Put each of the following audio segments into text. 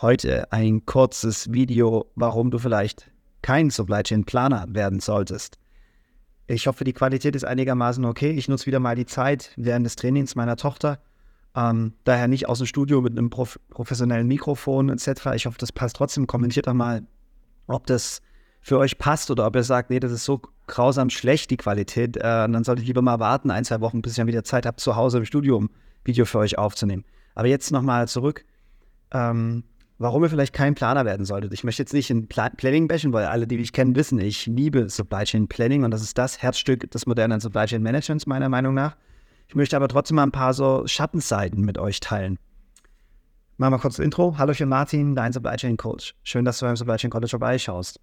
Heute ein kurzes Video, warum du vielleicht kein Supply Chain Planer werden solltest. Ich hoffe, die Qualität ist einigermaßen okay. Ich nutze wieder mal die Zeit während des Trainings meiner Tochter. Ähm, daher nicht aus dem Studio mit einem prof professionellen Mikrofon etc. Ich hoffe, das passt trotzdem. Kommentiert doch mal, ob das für euch passt oder ob ihr sagt, nee, das ist so grausam schlecht, die Qualität. Äh, dann sollte ich lieber mal warten, ein, zwei Wochen, bis ich dann wieder Zeit habe, zu Hause im Studio ein Video für euch aufzunehmen. Aber jetzt nochmal zurück. Ähm, warum ihr vielleicht kein Planer werden solltet. Ich möchte jetzt nicht in Pla Planning bashen, weil alle, die mich kennen, wissen, ich liebe Supply Chain Planning und das ist das Herzstück des modernen Supply Chain Managements, meiner Meinung nach. Ich möchte aber trotzdem mal ein paar so Schattenseiten mit euch teilen. Machen wir kurz das Intro. Hallo, ich bin Martin, dein Supply Chain Coach. Schön, dass du beim Supply Chain College vorbeischaust.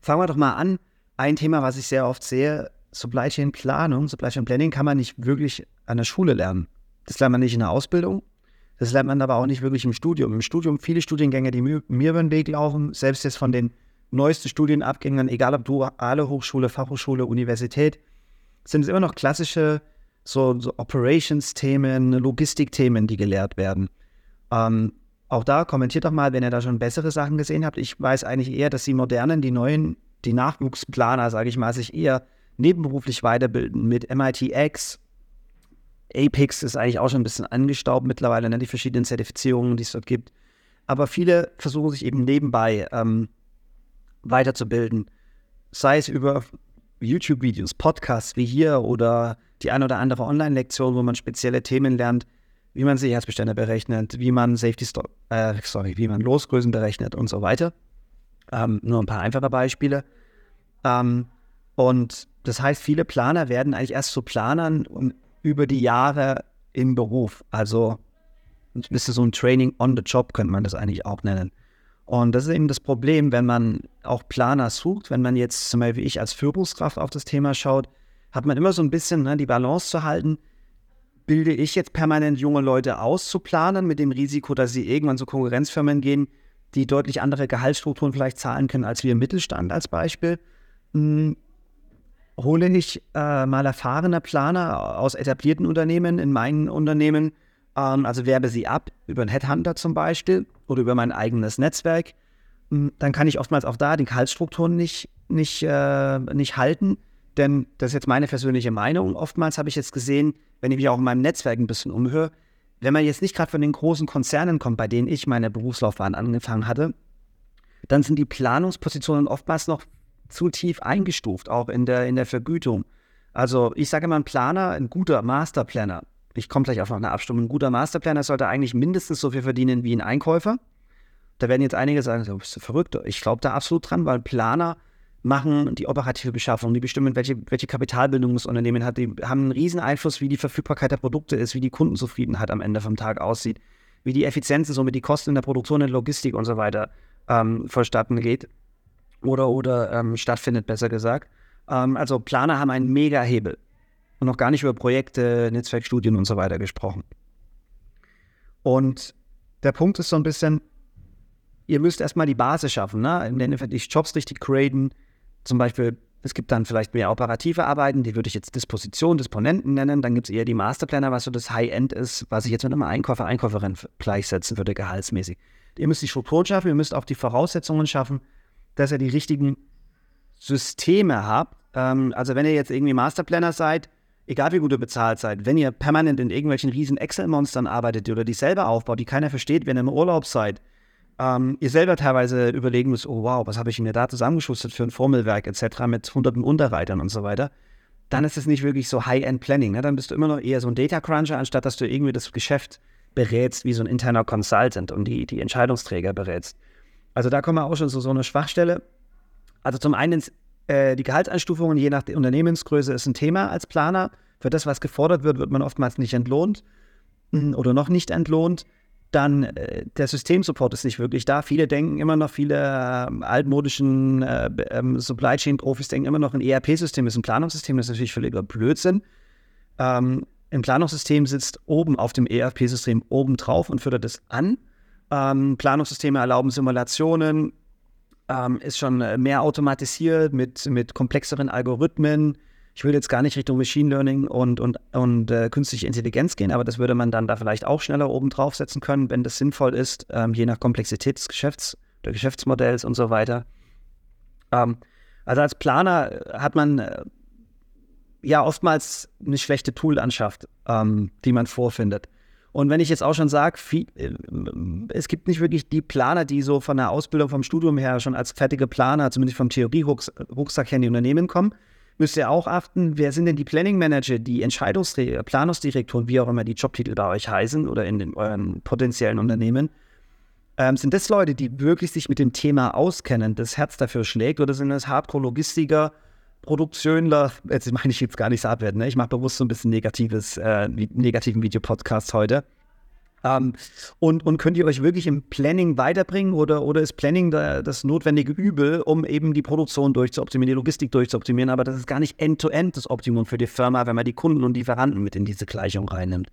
Fangen wir doch mal an. Ein Thema, was ich sehr oft sehe, Supply Chain Planung, Supply Chain Planning kann man nicht wirklich an der Schule lernen. Das lernt man nicht in der Ausbildung. Das lernt man aber auch nicht wirklich im Studium. Im Studium viele Studiengänge, die mir, über den Weg laufen, selbst jetzt von den neuesten Studienabgängern, egal ob duale Hochschule, Fachhochschule, Universität, sind es immer noch klassische so, so Operations-Themen, Logistik-Themen, die gelehrt werden. Ähm, auch da kommentiert doch mal, wenn ihr da schon bessere Sachen gesehen habt. Ich weiß eigentlich eher, dass die modernen, die neuen, die Nachwuchsplaner, sage ich mal, sich eher nebenberuflich weiterbilden mit MITx, Apex ist eigentlich auch schon ein bisschen angestaubt mittlerweile, ne, die verschiedenen Zertifizierungen, die es dort gibt. Aber viele versuchen sich eben nebenbei ähm, weiterzubilden. Sei es über YouTube-Videos, Podcasts wie hier oder die eine oder andere Online-Lektion, wo man spezielle Themen lernt, wie man Sicherheitsbestände berechnet, wie man Safety äh, sorry, wie man Losgrößen berechnet und so weiter. Ähm, nur ein paar einfache Beispiele. Ähm, und das heißt, viele Planer werden eigentlich erst zu Planern und über die Jahre im Beruf. Also ein bisschen so ein Training on the Job könnte man das eigentlich auch nennen. Und das ist eben das Problem, wenn man auch Planer sucht, wenn man jetzt zum Beispiel ich als Führungskraft auf das Thema schaut, hat man immer so ein bisschen ne, die Balance zu halten. Bilde ich jetzt permanent junge Leute aus zu planen, mit dem Risiko, dass sie irgendwann zu Konkurrenzfirmen gehen, die deutlich andere Gehaltsstrukturen vielleicht zahlen können als wir im Mittelstand als Beispiel? Hole ich äh, mal erfahrene Planer aus etablierten Unternehmen in meinen Unternehmen, ähm, also werbe sie ab über einen Headhunter zum Beispiel oder über mein eigenes Netzwerk, hm, dann kann ich oftmals auch da die Gehaltsstrukturen nicht, nicht, äh, nicht halten. Denn das ist jetzt meine persönliche Meinung. Oftmals habe ich jetzt gesehen, wenn ich mich auch in meinem Netzwerk ein bisschen umhöre, wenn man jetzt nicht gerade von den großen Konzernen kommt, bei denen ich meine Berufslaufbahn angefangen hatte, dann sind die Planungspositionen oftmals noch zu tief eingestuft, auch in der, in der Vergütung. Also ich sage immer, ein Planer, ein guter Masterplanner, ich komme gleich auf noch eine Abstimmung, ein guter Masterplanner sollte eigentlich mindestens so viel verdienen wie ein Einkäufer. Da werden jetzt einige sagen, du bist verrückt. Ich glaube da absolut dran, weil Planer machen die operative Beschaffung, die bestimmen, welche, welche Kapitalbildung das Unternehmen hat, die haben einen riesen Einfluss, wie die Verfügbarkeit der Produkte ist, wie die Kundenzufriedenheit am Ende vom Tag aussieht, wie die Effizienz, somit die Kosten in der Produktion, in der Logistik und so weiter ähm, vonstatten geht oder, oder ähm, stattfindet, besser gesagt. Ähm, also Planer haben einen mega Hebel und noch gar nicht über Projekte, Netzwerkstudien und so weiter gesprochen. Und der Punkt ist so ein bisschen, ihr müsst erstmal die Basis schaffen, ne? Im Endeffekt die Jobs richtig graden. Zum Beispiel, es gibt dann vielleicht mehr operative Arbeiten, die würde ich jetzt Disposition, Disponenten nennen. Dann gibt es eher die Masterplanner, was so das High-End ist, was ich jetzt mit einem Einkäufer, Einkäuferin gleichsetzen würde, gehaltsmäßig. Ihr müsst die Strukturen schaffen, ihr müsst auch die Voraussetzungen schaffen, dass ihr die richtigen Systeme habt. Ähm, also wenn ihr jetzt irgendwie Masterplanner seid, egal wie gut ihr bezahlt seid, wenn ihr permanent in irgendwelchen riesen Excel-Monstern arbeitet oder die selber aufbaut, die keiner versteht, wenn ihr im Urlaub seid, ähm, ihr selber teilweise überlegen müsst, oh wow, was habe ich mir da zusammengeschustert für ein Formelwerk etc. mit hunderten Unterreitern und so weiter, dann ist es nicht wirklich so High-End-Planning. Ne? Dann bist du immer noch eher so ein Data-Cruncher, anstatt dass du irgendwie das Geschäft berätst wie so ein interner Consultant und die, die Entscheidungsträger berätst. Also da kommen wir auch schon zu so einer Schwachstelle. Also zum einen äh, die Gehaltseinstufungen je nach Unternehmensgröße ist ein Thema als Planer. Für das, was gefordert wird, wird man oftmals nicht entlohnt hm, oder noch nicht entlohnt. Dann äh, der Systemsupport ist nicht wirklich da. Viele denken immer noch, viele äh, altmodischen äh, ähm, Supply Chain Profis denken immer noch, ein ERP-System ist ein Planungssystem. Das ist natürlich völliger Blödsinn. Ähm, ein Planungssystem sitzt oben auf dem ERP-System oben drauf und führt das an. Ähm, Planungssysteme erlauben Simulationen, ähm, ist schon äh, mehr automatisiert mit, mit komplexeren Algorithmen. Ich will jetzt gar nicht Richtung Machine Learning und, und, und äh, künstliche Intelligenz gehen, aber das würde man dann da vielleicht auch schneller oben draufsetzen können, wenn das sinnvoll ist, ähm, je nach Komplexität des Geschäfts, der Geschäftsmodells und so weiter. Ähm, also als Planer hat man äh, ja oftmals eine schlechte Toollandschaft, ähm, die man vorfindet. Und wenn ich jetzt auch schon sage, äh, es gibt nicht wirklich die Planer, die so von der Ausbildung, vom Studium her schon als fertige Planer, zumindest vom Theorie-Rucksack her in die Unternehmen kommen, müsst ihr auch achten, wer sind denn die Planning Manager, die Entscheidungsdirektoren, Planungsdirektoren, wie auch immer die Jobtitel bei euch heißen oder in den, euren potenziellen Unternehmen. Ähm, sind das Leute, die wirklich sich mit dem Thema auskennen, das Herz dafür schlägt, oder sind das Hardcore-Logistiker, Produktionler, jetzt meine ich jetzt gar nicht so abwerten, ne? ich mache bewusst so ein bisschen negatives, äh, negativen Videopodcast heute. Ähm, und, und könnt ihr euch wirklich im Planning weiterbringen oder, oder ist Planning da, das notwendige Übel, um eben die Produktion durchzuoptimieren, die Logistik durchzuoptimieren, aber das ist gar nicht end-to-end -end das Optimum für die Firma, wenn man die Kunden und Lieferanten mit in diese Gleichung reinnimmt.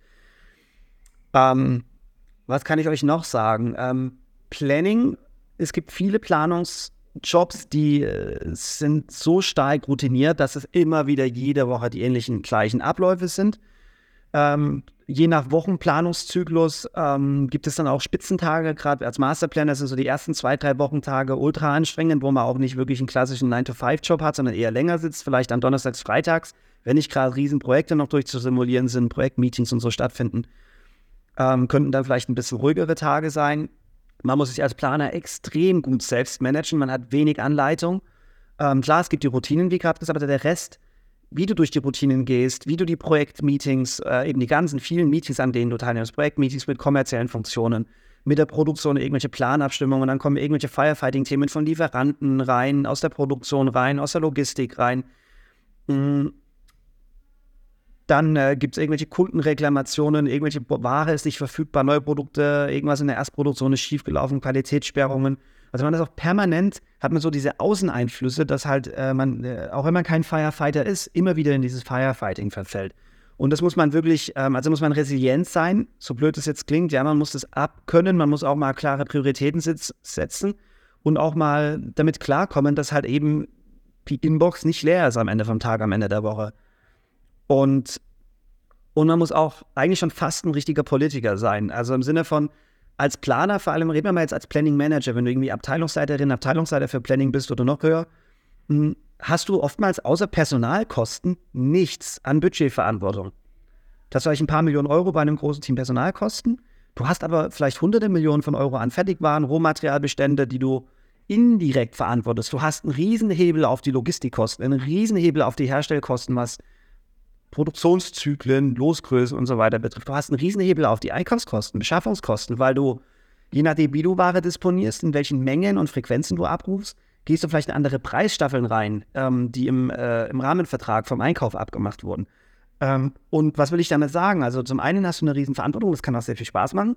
Ähm, was kann ich euch noch sagen? Ähm, Planning, es gibt viele Planungs- Jobs, die äh, sind so stark routiniert, dass es immer wieder jede Woche die ähnlichen gleichen Abläufe sind. Ähm, je nach Wochenplanungszyklus ähm, gibt es dann auch Spitzentage, gerade als Masterplan, sind so die ersten zwei, drei Wochentage ultra anstrengend, wo man auch nicht wirklich einen klassischen 9-to-5-Job hat, sondern eher länger sitzt, vielleicht an Donnerstags, Freitags, wenn nicht gerade Riesenprojekte noch durchzusimulieren sind, Projektmeetings und so stattfinden. Ähm, könnten dann vielleicht ein bisschen ruhigere Tage sein. Man muss sich als Planer extrem gut selbst managen. Man hat wenig Anleitung. Ähm, klar, es gibt die Routinen, wie gerade gesagt, aber der Rest, wie du durch die Routinen gehst, wie du die Projektmeetings, äh, eben die ganzen vielen Meetings, an denen du teilnimmst, Projektmeetings mit kommerziellen Funktionen, mit der Produktion irgendwelche Planabstimmungen, dann kommen irgendwelche Firefighting-Themen von Lieferanten rein, aus der Produktion rein, aus der Logistik rein. Mhm. Dann äh, gibt es irgendwelche Kundenreklamationen, irgendwelche Ware ist nicht verfügbar, neue Produkte, irgendwas in der Erstproduktion ist schiefgelaufen, Qualitätssperrungen. Also man ist auch permanent, hat man so diese Außeneinflüsse, dass halt äh, man, äh, auch wenn man kein Firefighter ist, immer wieder in dieses Firefighting verfällt. Und das muss man wirklich, ähm, also muss man resilient sein, so blöd es jetzt klingt, ja, man muss das abkönnen, man muss auch mal klare Prioritäten setzen und auch mal damit klarkommen, dass halt eben die Inbox nicht leer ist am Ende vom Tag, am Ende der Woche. Und, und man muss auch eigentlich schon fast ein richtiger Politiker sein. Also im Sinne von, als Planer, vor allem reden wir mal jetzt als Planning Manager, wenn du irgendwie Abteilungsleiterin, Abteilungsleiter für Planning bist oder noch höher, hm, hast du oftmals außer Personalkosten nichts an Budgetverantwortung. Das vielleicht ein paar Millionen Euro bei einem großen Team Personalkosten. Du hast aber vielleicht hunderte Millionen von Euro an Fertigwaren, Rohmaterialbestände, die du indirekt verantwortest. Du hast einen Riesenhebel auf die Logistikkosten, einen Riesenhebel auf die Herstellkosten, was Produktionszyklen, Losgrößen und so weiter betrifft. Du hast einen Riesenhebel auf die Einkaufskosten, Beschaffungskosten, weil du, je nachdem, wie du Ware disponierst, in welchen Mengen und Frequenzen du abrufst, gehst du vielleicht in andere Preisstaffeln rein, ähm, die im, äh, im Rahmenvertrag vom Einkauf abgemacht wurden. Ähm, und was will ich damit sagen? Also zum einen hast du eine Riesenverantwortung, das kann auch sehr viel Spaß machen.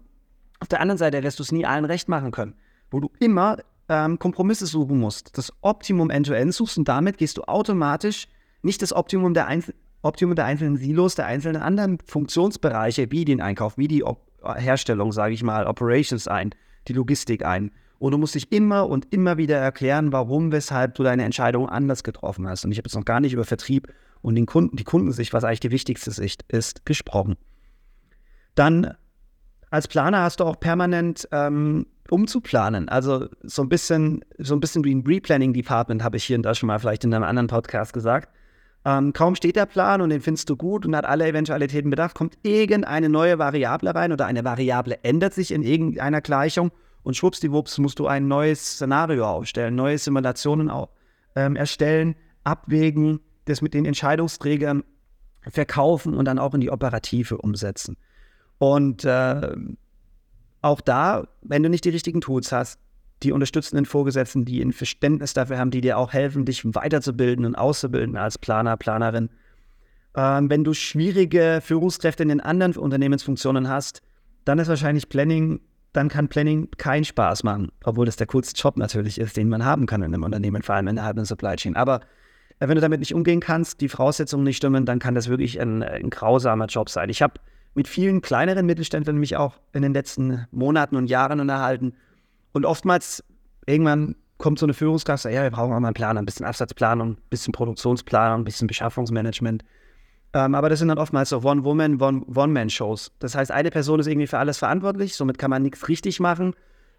Auf der anderen Seite wirst du es nie allen recht machen können, wo du immer ähm, Kompromisse suchen musst, das Optimum end-to-end -End suchst und damit gehst du automatisch nicht das Optimum der einzelnen Optimum der einzelnen Silos, der einzelnen anderen Funktionsbereiche, wie den Einkauf, wie die Op Herstellung, sage ich mal, Operations ein, die Logistik ein. Und du musst dich immer und immer wieder erklären, warum, weshalb du deine Entscheidung anders getroffen hast. Und ich habe jetzt noch gar nicht über Vertrieb und den Kunden, die Kundensicht, was eigentlich die wichtigste Sicht ist, gesprochen. Dann als Planer hast du auch permanent ähm, umzuplanen. Also so ein bisschen, so ein bisschen wie ein Replanning Department habe ich hier und da schon mal vielleicht in einem anderen Podcast gesagt. Ähm, kaum steht der Plan und den findest du gut und hat alle Eventualitäten bedacht, kommt irgendeine neue Variable rein oder eine Variable ändert sich in irgendeiner Gleichung und schwuppsdiwupps musst du ein neues Szenario aufstellen, neue Simulationen auch, ähm, erstellen, abwägen, das mit den Entscheidungsträgern verkaufen und dann auch in die Operative umsetzen. Und äh, auch da, wenn du nicht die richtigen Tools hast, die unterstützenden Vorgesetzten, die ein Verständnis dafür haben, die dir auch helfen, dich weiterzubilden und auszubilden als Planer, Planerin. Ähm, wenn du schwierige Führungskräfte in den anderen Unternehmensfunktionen hast, dann ist wahrscheinlich Planning, dann kann Planning keinen Spaß machen, obwohl das der coolste Job natürlich ist, den man haben kann in einem Unternehmen, vor allem innerhalb einer Supply Chain. Aber äh, wenn du damit nicht umgehen kannst, die Voraussetzungen nicht stimmen, dann kann das wirklich ein, ein grausamer Job sein. Ich habe mit vielen kleineren Mittelständlern mich auch in den letzten Monaten und Jahren unterhalten und oftmals, irgendwann kommt so eine Führungskraft, sagt, ja, wir brauchen auch mal einen Plan, ein bisschen Absatzplanung, ein bisschen Produktionsplanung, ein bisschen Beschaffungsmanagement. Ähm, aber das sind dann oftmals so One-Woman, One-Man-Shows. das heißt, eine Person ist irgendwie für alles verantwortlich, somit kann man nichts richtig machen.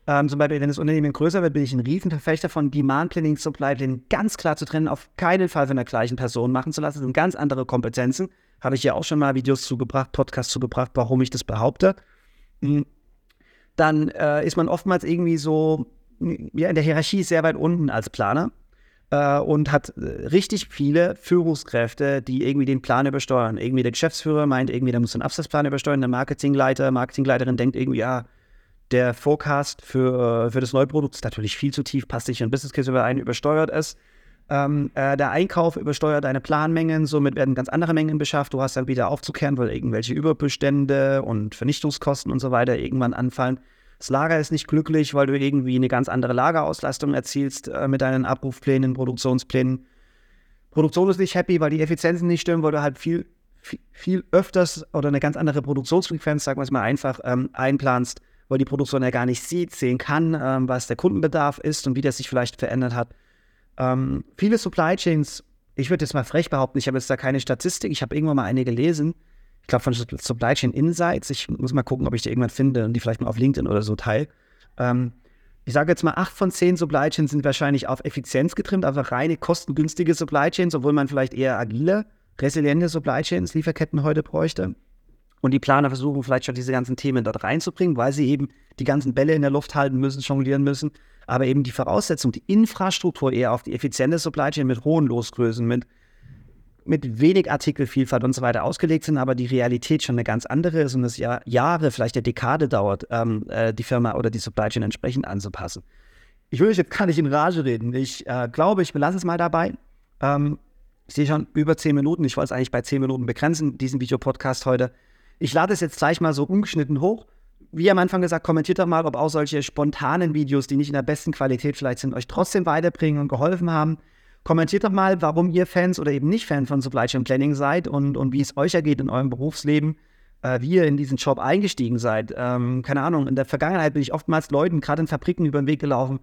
Ähm, zum Beispiel, wenn das Unternehmen größer wird, bin ich ein Riesenverfechter von Demand Planning, Supply Planning ganz klar zu trennen, auf keinen Fall von der gleichen Person machen zu lassen. Das sind ganz andere Kompetenzen. Habe ich ja auch schon mal Videos zugebracht, Podcasts zugebracht, warum ich das behaupte. Dann äh, ist man oftmals irgendwie so ja, in der Hierarchie sehr weit unten als Planer äh, und hat äh, richtig viele Führungskräfte, die irgendwie den Plan übersteuern. Irgendwie der Geschäftsführer meint irgendwie, der muss den Absatzplan übersteuern, der Marketingleiter, Marketingleiterin denkt irgendwie, ja, der Forecast für, äh, für das Neuprodukt ist natürlich viel zu tief, passt nicht in Business Case überein, übersteuert es. Ähm, äh, der Einkauf übersteuert deine Planmengen, somit werden ganz andere Mengen beschafft. Du hast dann wieder aufzukehren, weil irgendwelche Überbestände und Vernichtungskosten und so weiter irgendwann anfallen. Das Lager ist nicht glücklich, weil du irgendwie eine ganz andere Lagerauslastung erzielst äh, mit deinen Abrufplänen, Produktionsplänen. Produktion ist nicht happy, weil die Effizienzen nicht stimmen, weil du halt viel, viel, viel öfters oder eine ganz andere Produktionsfrequenz, sagen wir es mal einfach, ähm, einplanst, weil die Produktion ja gar nicht sieht, sehen kann, ähm, was der Kundenbedarf ist und wie der sich vielleicht verändert hat. Ähm, viele Supply Chains, ich würde jetzt mal frech behaupten, ich habe jetzt da keine Statistik, ich habe irgendwann mal eine gelesen, ich glaube von Supply Chain Insights. Ich muss mal gucken, ob ich die irgendwann finde und die vielleicht mal auf LinkedIn oder so teile. Ähm, ich sage jetzt mal, acht von zehn Supply Chains sind wahrscheinlich auf Effizienz getrimmt, also reine kostengünstige Supply Chains, obwohl man vielleicht eher agile, resiliente Supply Chains, Lieferketten heute bräuchte. Und die Planer versuchen vielleicht schon diese ganzen Themen dort reinzubringen, weil sie eben die ganzen Bälle in der Luft halten müssen, jonglieren müssen. Aber eben die Voraussetzung, die Infrastruktur eher auf die effiziente Supply Chain mit hohen Losgrößen, mit mit wenig Artikelvielfalt und so weiter ausgelegt sind, aber die Realität schon eine ganz andere ist und es ja Jahre, vielleicht eine Dekade dauert, ähm, äh, die Firma oder die Supply Chain entsprechend anzupassen. Ich will jetzt gar nicht in Rage reden. Ich äh, glaube, ich belasse es mal dabei. Ähm, ich sehe schon über zehn Minuten. Ich wollte es eigentlich bei zehn Minuten begrenzen, diesen Videopodcast heute. Ich lade es jetzt gleich mal so ungeschnitten hoch. Wie am Anfang gesagt, kommentiert doch mal, ob auch solche spontanen Videos, die nicht in der besten Qualität vielleicht sind, euch trotzdem weiterbringen und geholfen haben. Kommentiert doch mal, warum ihr Fans oder eben nicht Fan von Supply Chain Planning seid und, und wie es euch ergeht in eurem Berufsleben, äh, wie ihr in diesen Job eingestiegen seid. Ähm, keine Ahnung, in der Vergangenheit bin ich oftmals Leuten, gerade in Fabriken, über den Weg gelaufen,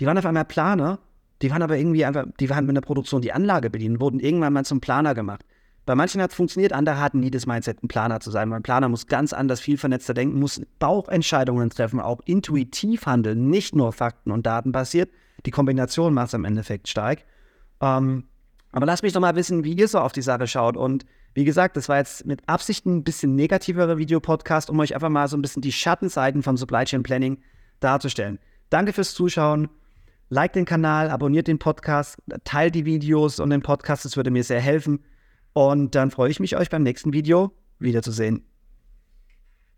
die waren auf einmal Planer, die waren aber irgendwie einfach, die waren mit der Produktion die Anlage bedienen, wurden irgendwann mal zum Planer gemacht. Bei manchen hat es funktioniert, andere hatten nie das Mindset, ein Planer zu sein. Weil ein Planer muss ganz anders, viel vernetzter denken, muss Bauchentscheidungen treffen, auch intuitiv handeln, nicht nur Fakten- und Daten basiert. Die Kombination macht es im Endeffekt stark. Ähm, aber lasst mich doch mal wissen, wie ihr so auf die Sache schaut. Und wie gesagt, das war jetzt mit Absicht ein bisschen negativerer Videopodcast, um euch einfach mal so ein bisschen die Schattenseiten von Supply Chain Planning darzustellen. Danke fürs Zuschauen. Like den Kanal, abonniert den Podcast, teilt die Videos und den Podcast, das würde mir sehr helfen. Und dann freue ich mich, euch beim nächsten Video wiederzusehen.